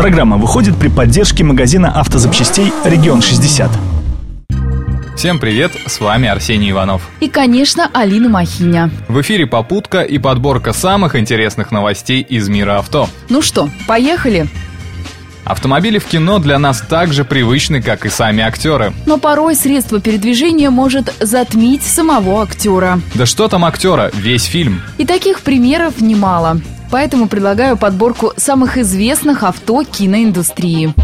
Программа выходит при поддержке магазина автозапчастей «Регион 60». Всем привет, с вами Арсений Иванов. И, конечно, Алина Махиня. В эфире попутка и подборка самых интересных новостей из мира авто. Ну что, поехали? Автомобили в кино для нас так же привычны, как и сами актеры. Но порой средство передвижения может затмить самого актера. Да что там актера, весь фильм. И таких примеров немало. Поэтому предлагаю подборку самых известных авто киноиндустрии.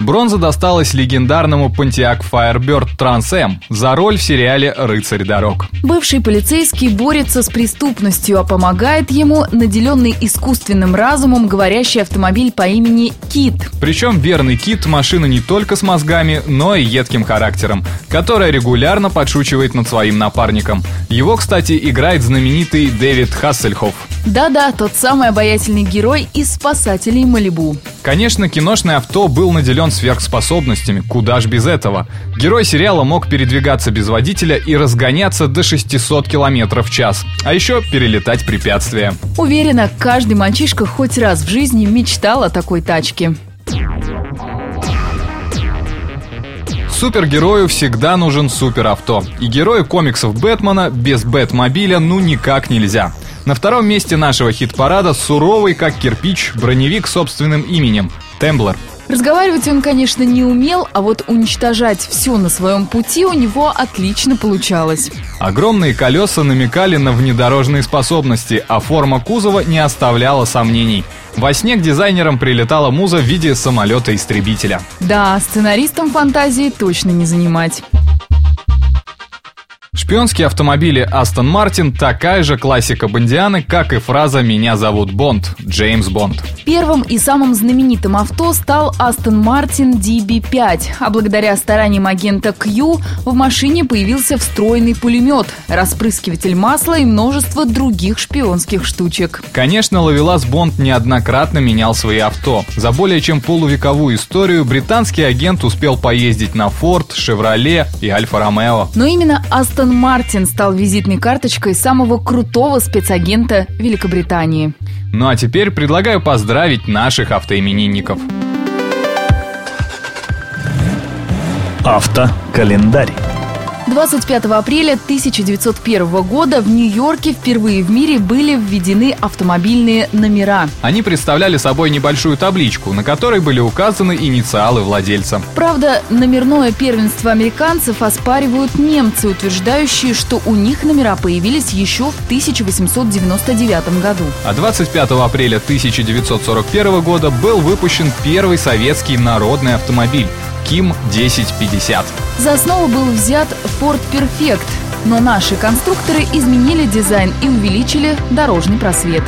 Бронза досталась легендарному Pontiac Firebird Trans Am за роль в сериале «Рыцарь дорог». Бывший полицейский борется с преступностью, а помогает ему наделенный искусственным разумом говорящий автомобиль по имени Кит. Причем верный Кит – машина не только с мозгами, но и едким характером, которая регулярно подшучивает над своим напарником. Его, кстати, играет знаменитый Дэвид Хассельхоф. Да-да, тот самый обаятельный герой из «Спасателей Малибу». Конечно, киношное авто был наделен сверхспособностями, куда ж без этого. Герой сериала мог передвигаться без водителя и разгоняться до 600 км в час, а еще перелетать препятствия. Уверена, каждый мальчишка хоть раз в жизни мечтал о такой тачке. Супергерою всегда нужен суперавто. И герою комиксов Бэтмена без Бэтмобиля ну никак нельзя. На втором месте нашего хит-парада суровый, как кирпич, броневик собственным именем – Темблер. Разговаривать он, конечно, не умел, а вот уничтожать все на своем пути у него отлично получалось. Огромные колеса намекали на внедорожные способности, а форма кузова не оставляла сомнений. Во сне к дизайнерам прилетала муза в виде самолета-истребителя. Да, сценаристам фантазии точно не занимать. Шпионские автомобили Aston Martin такая же классика Бондианы, как и фраза «Меня зовут Бонд» — Джеймс Бонд. Первым и самым знаменитым авто стал Aston Martin DB5, а благодаря стараниям агента Q в машине появился встроенный пулемет, распрыскиватель масла и множество других шпионских штучек. Конечно, Ловелас Бонд неоднократно менял свои авто. За более чем полувековую историю британский агент успел поездить на Ford, Chevrolet и Альфа Ромео. Но именно Aston Мартин стал визитной карточкой самого крутого спецагента Великобритании. Ну а теперь предлагаю поздравить наших автоименинников. Автокалендарь. 25 апреля 1901 года в Нью-Йорке впервые в мире были введены автомобильные номера. Они представляли собой небольшую табличку, на которой были указаны инициалы владельца. Правда, номерное первенство американцев оспаривают немцы, утверждающие, что у них номера появились еще в 1899 году. А 25 апреля 1941 года был выпущен первый советский народный автомобиль Ким 1050. За основу был взят Ford Perfect, но наши конструкторы изменили дизайн и увеличили дорожный просвет.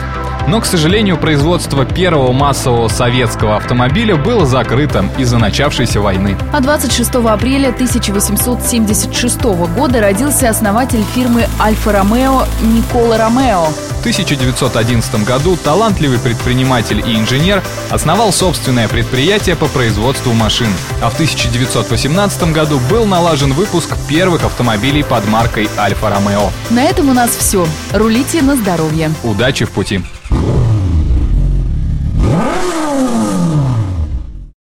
Но, к сожалению, производство первого массового советского автомобиля было закрыто из-за начавшейся войны. А 26 апреля 1876 года родился основатель фирмы Альфа-Ромео Никола Ромео. В 1911 году талантливый предприниматель и инженер основал собственное предприятие по производству машин. А в 1918 году был налажен выпуск первых автомобилей под маркой Альфа-Ромео. На этом у нас все. Рулите на здоровье. Удачи в пути!